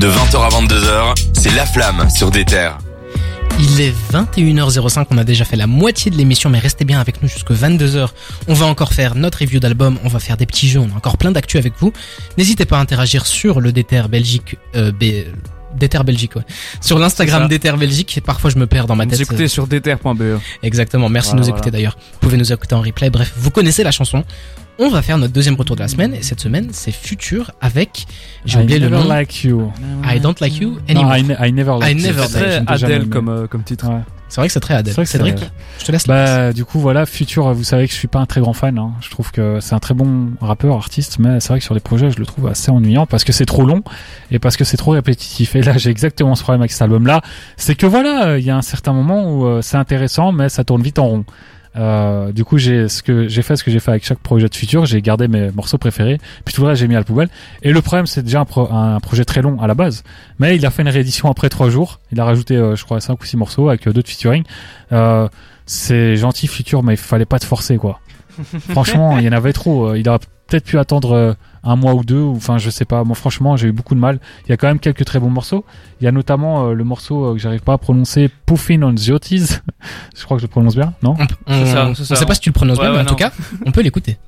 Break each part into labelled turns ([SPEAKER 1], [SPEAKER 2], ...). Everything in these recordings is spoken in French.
[SPEAKER 1] De 20h à 22h, c'est La Flamme sur des terres.
[SPEAKER 2] Il est 21h05, on a déjà fait la moitié de l'émission, mais restez bien avec nous jusque 22h. On va encore faire notre review d'album, on va faire des petits jeux, on a encore plein d'actu avec vous. N'hésitez pas à interagir sur le Déter Belgique, euh, B- Déter Belgique, ouais. Sur l'Instagram. Déter Belgique, parfois je me perds dans ma
[SPEAKER 3] Vous
[SPEAKER 2] tête.
[SPEAKER 3] écoutez sur déter.be.
[SPEAKER 2] Exactement, merci
[SPEAKER 3] Voilà,
[SPEAKER 2] de nous écouter d'ailleurs. Vous pouvez nous écouter en replay, bref, vous connaissez la chanson. On va faire notre deuxième retour de la semaine, et cette semaine, c'est Future avec, j'ai
[SPEAKER 4] I
[SPEAKER 2] oublié le nom,
[SPEAKER 4] like you.
[SPEAKER 2] I Don't Like You
[SPEAKER 4] Non,
[SPEAKER 2] Anymore.
[SPEAKER 4] I, I never like
[SPEAKER 2] I
[SPEAKER 4] you.
[SPEAKER 2] never
[SPEAKER 4] C'est
[SPEAKER 2] like
[SPEAKER 3] Très Adèle comme, euh, comme titre.
[SPEAKER 4] Ouais.
[SPEAKER 2] C'est vrai que c'est très Adèle.
[SPEAKER 4] C'est vrai que c'est-
[SPEAKER 2] Cédric, je te laisse la.
[SPEAKER 4] Bah, du coup, voilà, Future, vous savez que je suis pas un très grand fan. Hein. Je trouve que c'est un très bon rappeur, artiste, mais c'est vrai que sur les projets, je le trouve assez ennuyant parce que c'est trop long et parce que c'est trop répétitif. Et là, j'ai exactement ce problème avec cet album-là. C'est que voilà, il y a un certain moment où euh, c'est intéressant, mais ça tourne vite en rond. Euh, du coup, j'ai ce que j'ai fait, ce que j'ai fait avec chaque projet de Future, j'ai gardé mes morceaux préférés, puis tout le reste j'ai mis à la poubelle. Et le problème, c'est déjà un, pro- un projet très long à la base, mais il a fait une réédition après trois jours. Il a rajouté, euh, je crois, cinq ou six morceaux avec euh, d'autres featuring. Euh, c'est gentil Future, mais il fallait pas te forcer quoi. franchement, il y en avait trop. Il aurait peut-être pu attendre euh, un mois ou deux, ou enfin je sais pas. Moi franchement, j'ai eu beaucoup de mal. Il y a quand même quelques très bons morceaux. Il y a notamment euh, le morceau euh, que j'arrive pas à prononcer, Puffin on Ziotis. je crois que je le prononce bien, non?
[SPEAKER 2] On,
[SPEAKER 3] ça,
[SPEAKER 2] on sait pas si tu le prononces
[SPEAKER 3] Ouais,
[SPEAKER 2] bien, mais
[SPEAKER 3] ouais,
[SPEAKER 2] en tout cas, on peut l'écouter.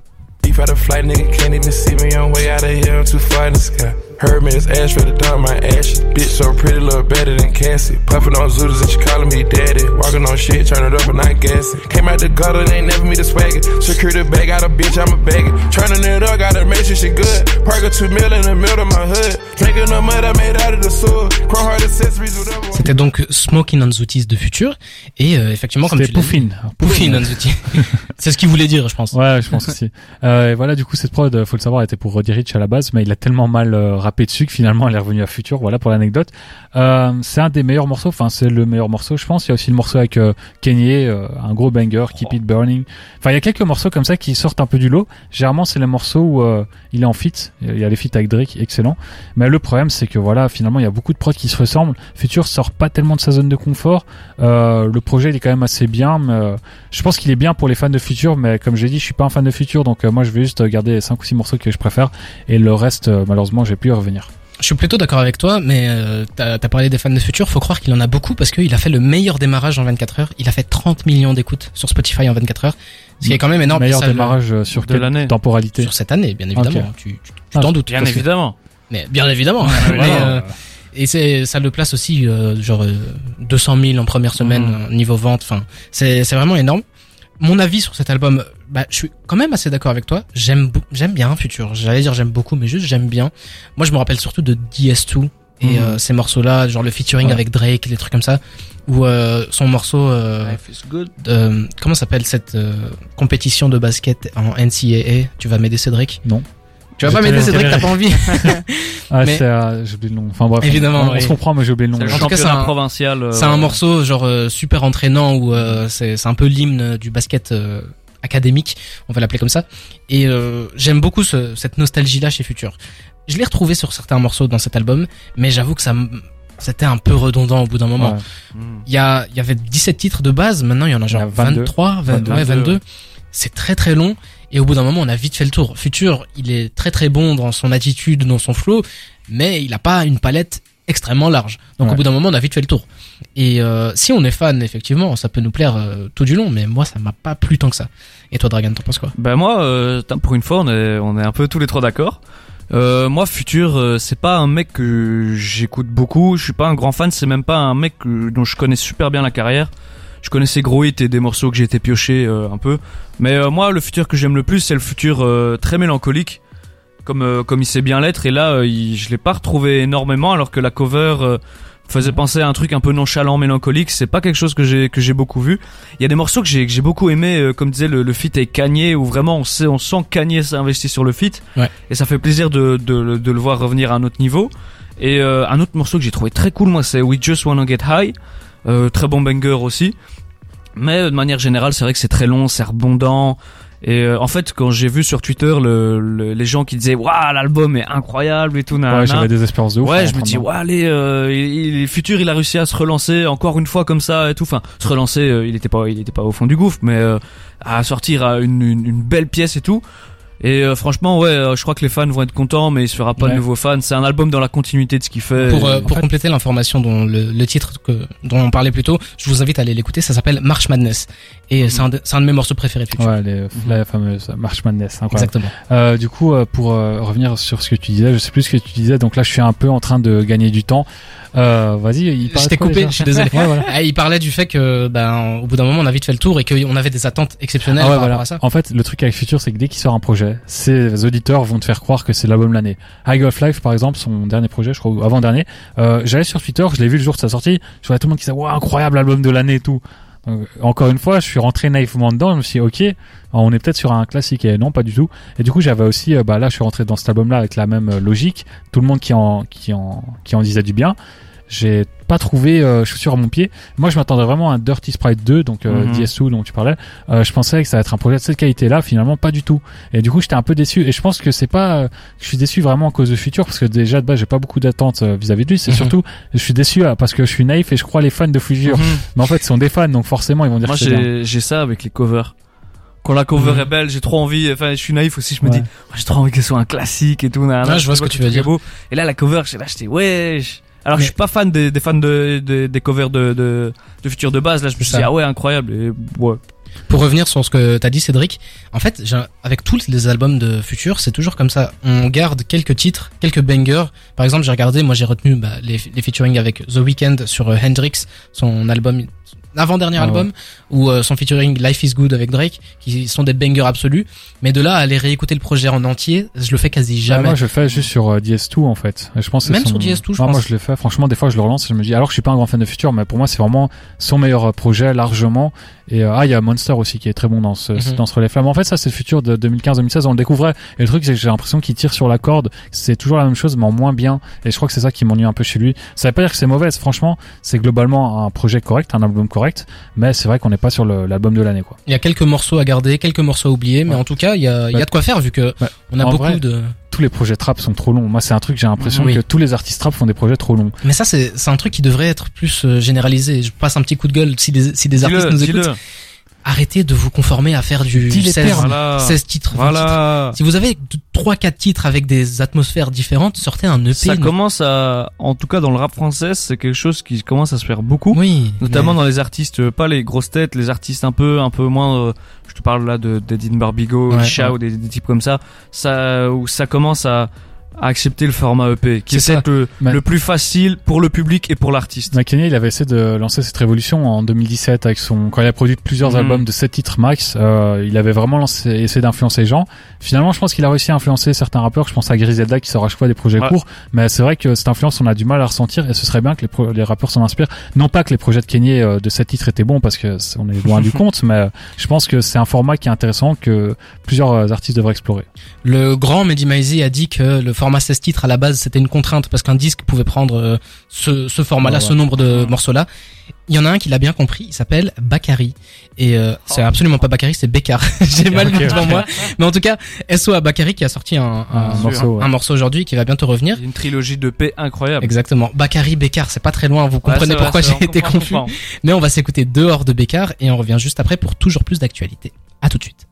[SPEAKER 5] Heard me, it's ash for the dump, my ashes. Bitch so pretty, look better than Cassie. Puffin' on Zooters and she calling me daddy. Walking on shit, turn it up and not gassing. Came out the gutter, they ain't never me the swagger. Secure the bag, got a bitch, I'm a bagger. Turning it up, gotta make sure she good. Park a two mil in the middle of my hood. Drinking the mud I made out of the sewer. Chrome heart accessories, whatever.
[SPEAKER 2] C'était donc Smoking on Zooties de Future. Et euh, effectivement, comme tu
[SPEAKER 4] Puffin.
[SPEAKER 2] Puffin on Zooties. C'est ce qu'il voulait dire, je pense.
[SPEAKER 4] Ouais, je pense aussi. Euh, et voilà, du coup, cette prod, euh, faut le savoir, était pour Roddy Rich à la base, mais il a tellement mal euh, rappé dessus que finalement, elle est revenue à Future. Voilà pour l'anecdote. Euh, c'est un des meilleurs morceaux. Enfin, c'est le meilleur morceau, je pense. Il y a aussi le morceau avec euh, Kanye, euh, un gros banger, Keep It Burning. Enfin, il y a quelques morceaux comme ça qui sortent un peu du lot. Généralement, c'est les morceaux où euh, il est en feat. Il y a les feats avec Drake, excellent. Mais le problème, c'est que voilà, finalement, il y a beaucoup de prods qui se ressemblent. Future sort pas tellement de sa zone de confort. Le projet, il est quand même assez bien, je pense qu'il est bien pour les fans de Future, mais comme j'ai dit, je suis pas un fan de Future, donc moi je vais juste garder les 5 ou 6 morceaux que je préfère, et le reste, malheureusement, j'ai pu y revenir.
[SPEAKER 2] Je suis plutôt d'accord avec toi, mais euh, t'as as parlé des fans de Future, faut croire qu'il en a beaucoup parce qu'il a fait le meilleur démarrage en 24 heures. Il a fait 30 millions d'écoutes sur Spotify en 24 heures, ce qui est quand même énorme.
[SPEAKER 4] Meilleur
[SPEAKER 2] le-
[SPEAKER 4] démarrage euh, sur
[SPEAKER 3] de
[SPEAKER 4] quelle
[SPEAKER 3] l'année.
[SPEAKER 4] temporalité
[SPEAKER 2] sur cette année, bien évidemment. Tu tu- tu
[SPEAKER 4] Ah,
[SPEAKER 2] t'en doutes.
[SPEAKER 3] Bien
[SPEAKER 2] que-
[SPEAKER 3] évidemment.
[SPEAKER 2] Mais bien évidemment. Mais, euh, et c'est ça le place aussi euh, genre euh, 200 000 en première semaine euh, niveau vente. Enfin, c'est c'est vraiment énorme. Mon avis sur cet album, bah, je suis quand même assez d'accord avec toi. J'aime j'aime bien Future. J'allais dire j'aime beaucoup, mais juste j'aime bien. Moi, je me rappelle surtout de DS2 et
[SPEAKER 4] Mhm.
[SPEAKER 2] euh, ces morceaux-là, genre le featuring
[SPEAKER 4] Ouais.
[SPEAKER 2] avec Drake, les trucs comme ça, ou euh, son morceau. Euh, de- comment s'appelle cette euh, compétition de basket en NCAA Tu vas m'aider Cédric?
[SPEAKER 4] Non.
[SPEAKER 2] Tu vas pas m'aider Cédric, t'as pas envie
[SPEAKER 4] Ah,
[SPEAKER 2] Mais-
[SPEAKER 4] c'est, euh, j'ai oublié le nom. Enfin bref,
[SPEAKER 2] Évidemment,
[SPEAKER 4] on, on
[SPEAKER 2] oui.
[SPEAKER 4] se comprend, mais j'ai oublié le nom.
[SPEAKER 3] C'est le
[SPEAKER 2] En tout cas, c'est un-
[SPEAKER 3] provincial. euh,
[SPEAKER 2] C'est un morceau genre euh, super entraînant où euh, c'est c'est un peu l'hymne du basket euh, académique, on va l'appeler comme ça. Et euh, j'aime beaucoup ce- cette nostalgie là chez Future. Je l'ai retrouvé sur certains morceaux dans cet album, mais j'avoue que ça m- c'était un peu redondant au bout d'un moment.
[SPEAKER 4] Ouais.
[SPEAKER 3] Mm.
[SPEAKER 2] Il y a il y avait 17 titres de base, maintenant il y en a genre
[SPEAKER 4] Il y a 22.
[SPEAKER 2] 23, 22, ouais,
[SPEAKER 3] 22.
[SPEAKER 2] 22. C'est très très long et au bout d'un moment on a vite fait le tour. Future, il est très très bon dans son attitude, dans son flow, mais il a pas une palette extrêmement large. Donc
[SPEAKER 4] Ouais.
[SPEAKER 2] au bout d'un moment on a vite fait le tour. Et euh, si on est fan effectivement, ça peut nous plaire euh, tout du long, mais moi ça m'a pas plu tant que ça. Et toi Dragan, t'en penses quoi?
[SPEAKER 3] Ben moi, euh, pour une fois, on est, on est un peu tous les trois d'accord. Moi, Futur, c'est pas un mec que j'écoute beaucoup. Je suis pas un grand fan. C'est même pas un mec dont je connais super bien la carrière. Je connaissais gros hits et des morceaux que j'ai été pioché euh, un peu. Mais euh, moi, le Futur que j'aime le plus, c'est le Futur euh, très mélancolique, comme euh, comme il sait bien l'être. Et là, il- je l'ai pas retrouvé énormément, alors que la cover euh, faisait penser à un truc un peu nonchalant, mélancolique. C'est pas quelque chose que j'ai que j'ai beaucoup vu. Il y a des morceaux que j'ai que j'ai beaucoup aimé, euh, comme disait le, le feat avec Kanye, où vraiment on sait on sent Kanye s'est investi sur le feat,
[SPEAKER 2] Ouais.
[SPEAKER 3] et ça fait plaisir de, de, de le voir revenir à un autre niveau. Et euh, un autre morceau que j'ai trouvé très cool, moi, c'est We Just Wanna Get High, très bon banger aussi. Mais euh, de manière générale, c'est vrai que c'est très long, c'est rebondant. Et euh, en fait, quand j'ai vu sur Twitter le, le- les gens qui disaient waouh l'album est incroyable et tout, nanana,
[SPEAKER 4] Ouais, j'avais des espérances de ouf.
[SPEAKER 3] Ouais,
[SPEAKER 4] en
[SPEAKER 3] je me dis,
[SPEAKER 4] de-
[SPEAKER 3] ouais, allez, euh, il, futur, il a réussi à se relancer encore une fois comme ça et tout. Enfin, se relancer, euh, il était pas, il était pas au fond du gouffre, mais euh, à sortir une, une belle pièce et tout. Et euh, franchement, ouais, euh, je crois que les fans vont être contents, mais il se fera pas
[SPEAKER 4] Ouais.
[SPEAKER 3] de nouveaux fans. C'est un album dans la continuité de ce qu'il fait.
[SPEAKER 2] Pour, euh, pour
[SPEAKER 4] fait-
[SPEAKER 2] compléter l'information dont le, le titre que, dont on parlait plus tôt, je vous invite à aller l'écouter. Ça s'appelle March Madness et c'est un, de- c'est un de mes morceaux préférés de.
[SPEAKER 4] Ouais, les, la fameuse March Madness, incroyable.
[SPEAKER 2] Exactement.
[SPEAKER 4] Euh, du coup, euh, pour euh, revenir sur ce que tu disais, je sais plus ce que tu disais, donc là je suis un peu en train de gagner du temps. Euh, Vas-y, il
[SPEAKER 2] Je
[SPEAKER 4] parlait
[SPEAKER 2] t'ai coupé, je suis désolé.
[SPEAKER 4] Ouais, voilà.
[SPEAKER 2] Ah, il parlait du fait que, ben, au bout d'un moment, on a vite fait le tour et qu'on avait des attentes exceptionnelles
[SPEAKER 4] Ah ouais,
[SPEAKER 2] par
[SPEAKER 4] voilà.
[SPEAKER 2] rapport à ça.
[SPEAKER 4] En fait, le truc avec Future, c'est que dès qu'il sort un projet, ses auditeurs vont te faire croire que c'est l'album de l'année. High of Life, par exemple, son dernier projet, je crois, ou avant-dernier, euh, j'allais sur Twitter, je l'ai vu le jour de sa sortie, je voyais tout le monde qui disait, ouais, incroyable album de l'année et tout. Encore une fois, je suis rentré naïvement dedans, je me suis dit, ok, on est peut-être sur un classique, et non, pas du tout. Et du coup, j'avais aussi, euh, bah là, je suis rentré dans cet album-là avec la même euh, logique, tout le monde qui en, qui en, qui en disait du bien. J'ai pas trouvé euh, chaussure à mon pied. Moi, je m'attendais vraiment à un Dirty Sprite 2, donc euh,
[SPEAKER 3] Mhm.
[SPEAKER 4] DS2 dont tu parlais. Euh, je pensais que ça allait être un projet de cette qualité-là, finalement pas du tout. Et du coup, j'étais un peu déçu. Et je pense que c'est pas, euh, que je suis déçu vraiment à cause de Future, parce que déjà de base, j'ai pas beaucoup d'attentes euh, vis-à-vis de lui. C'est
[SPEAKER 2] Mhm.
[SPEAKER 4] surtout, je suis déçu parce que je suis naïf et je crois les fans de Future.
[SPEAKER 3] Mhm.
[SPEAKER 4] Mais en fait, ce sont des fans, donc forcément, ils vont dire
[SPEAKER 3] Moi,
[SPEAKER 4] que
[SPEAKER 3] j'ai ça avec les covers. Quand la cover
[SPEAKER 2] Mhm.
[SPEAKER 3] est belle, j'ai trop envie. Enfin, je suis naïf aussi. Je me
[SPEAKER 4] Ouais.
[SPEAKER 3] dis, j'ai trop envie qu'elle soit un classique et tout. nanana.
[SPEAKER 2] Ouais, je vois ce que tu veux dire.
[SPEAKER 3] beau. Et là, la cover, j'ai acheté. Ouais. Alors,
[SPEAKER 2] Mais-
[SPEAKER 3] je suis pas fan des, des fans de, de- des covers de, de, de Future de base. Là, je me suis dit, ah ouais, incroyable. Et ouais.
[SPEAKER 2] Pour revenir sur ce que t'as dit, Cédric, en fait, avec tous les albums de Future, c'est toujours comme ça. On garde quelques titres, quelques bangers. Par exemple, j'ai regardé, moi j'ai retenu bah, les, les featuring avec The Weeknd sur euh, Hendrix, son album, avant-dernier
[SPEAKER 4] Ah ouais.
[SPEAKER 2] album, ou euh, son featuring Life is Good avec Drake, qui sont des bangers absolus. Mais de là à aller réécouter le projet en entier, je le fais quasi
[SPEAKER 4] Ouais,
[SPEAKER 2] jamais.
[SPEAKER 4] moi, je le fais juste sur euh, DS2 en fait. Et je pense que
[SPEAKER 2] Même
[SPEAKER 4] son-
[SPEAKER 2] sur DS2, je
[SPEAKER 4] Ouais, Moi, je le fais. Franchement, des fois, je le relance et je me dis. Alors, je suis pas un grand fan de Future, mais pour moi, c'est vraiment son meilleur euh, projet largement. Et euh, ah, il y a Monster aussi qui est très bon dans ce
[SPEAKER 2] Mhm.
[SPEAKER 4] dans ce relais flamme. En fait, ça, c'est le Future de 2015-2016. On le découvrait. Et le truc, c'est que j'ai l'impression qu'il tire sur la corde. C'est toujours la même chose, mais en moins bien. Et je crois que c'est ça qui m'ennuie un peu chez lui. Ça veut pas dire que c'est mauvais. Franchement, c'est globalement un projet correct, un album correct. Mais c'est vrai qu'on n'est pas sur l'album de l'année, quoi.
[SPEAKER 2] Il y a quelques morceaux à garder, quelques morceaux à oublier, mais
[SPEAKER 4] Ouais.
[SPEAKER 2] en tout cas, il y a, il y a de quoi faire vu que on a beaucoup
[SPEAKER 4] vrai,
[SPEAKER 2] de.
[SPEAKER 4] Tous les projets trap sont trop longs. Moi, c'est un truc, j'ai l'impression
[SPEAKER 2] Oui.
[SPEAKER 4] que tous les artistes trap font des projets trop longs.
[SPEAKER 2] Mais ça, c'est c'est un truc qui devrait être plus euh, généralisé. Je passe un petit coup de gueule si des, si des artistes nous écoutent. Arrêtez de vous conformer à faire du
[SPEAKER 4] Dis les
[SPEAKER 2] 16,
[SPEAKER 4] termes.
[SPEAKER 3] Voilà.
[SPEAKER 2] 16 titres. 20 titres.
[SPEAKER 3] Voilà.
[SPEAKER 2] Si vous avez 3-4 titres avec des atmosphères différentes, sortez un EP.
[SPEAKER 3] Ça
[SPEAKER 2] non-
[SPEAKER 3] commence à, en tout cas dans le rap français, c'est quelque chose qui commence à se faire beaucoup.
[SPEAKER 2] Oui.
[SPEAKER 3] Notamment
[SPEAKER 2] mais-
[SPEAKER 3] dans les artistes, pas les grosses têtes, les artistes un peu, un peu moins. euh, je te parle là de d'Edine Barbigo,
[SPEAKER 2] Ouais,
[SPEAKER 3] Isha
[SPEAKER 2] ouais.
[SPEAKER 3] ou des, des types comme ça. Ça, où ça commence à, à accepter le format EP, qui est
[SPEAKER 2] C'est ça.
[SPEAKER 3] peut-être le,
[SPEAKER 4] Mais-
[SPEAKER 3] le plus facile pour le public et pour l'artiste.
[SPEAKER 4] McKinney, il avait essayé de lancer cette révolution en 2017 avec son quand il a produit plusieurs
[SPEAKER 3] Mhm.
[SPEAKER 4] albums de 7 titres max. euh, il avait vraiment lancé, essayé d'influencer les gens. Finalement, je pense qu'il a réussi à influencer certains rappeurs. Je pense à Griselda qui sort à chaque fois des projets
[SPEAKER 3] Ouais.
[SPEAKER 4] courts, mais c'est vrai que cette influence, on a du mal à ressentir et ce serait bien que les, pro- les rappeurs s'en inspirent. Non pas que les projets de Kanye euh, de 7 titres étaient bons parce que c'est- on est loin du compte, mais je pense que c'est un format qui est intéressant que plusieurs artistes devraient explorer.
[SPEAKER 2] Le grand Mehdi Maizi a dit que le format 16 titres à la base c'était une contrainte parce qu'un disque pouvait prendre euh, ce, ce format-là,
[SPEAKER 4] ouais.
[SPEAKER 2] ce nombre de morceaux-là. Il y en a un qui l'a bien compris, il s'appelle Bakary. Et euh, c'est absolument pas Bakary, c'est Bekar. J'ai mal
[SPEAKER 4] Ok,
[SPEAKER 2] vu devant moi. Mais en tout cas, SO à Bakary qui a sorti un, un,
[SPEAKER 4] Un morceau. ouais.
[SPEAKER 2] un morceau aujourd'hui qui va bientôt revenir.
[SPEAKER 3] Une trilogie de paix incroyable.
[SPEAKER 2] Exactement. Bakary, Bekar, c'est pas très loin, vous comprenez
[SPEAKER 3] vrai,
[SPEAKER 2] pourquoi j'ai été confus. Mais on va s'écouter dehors de Bekar et on revient juste après pour toujours plus d'actualité. À tout de suite.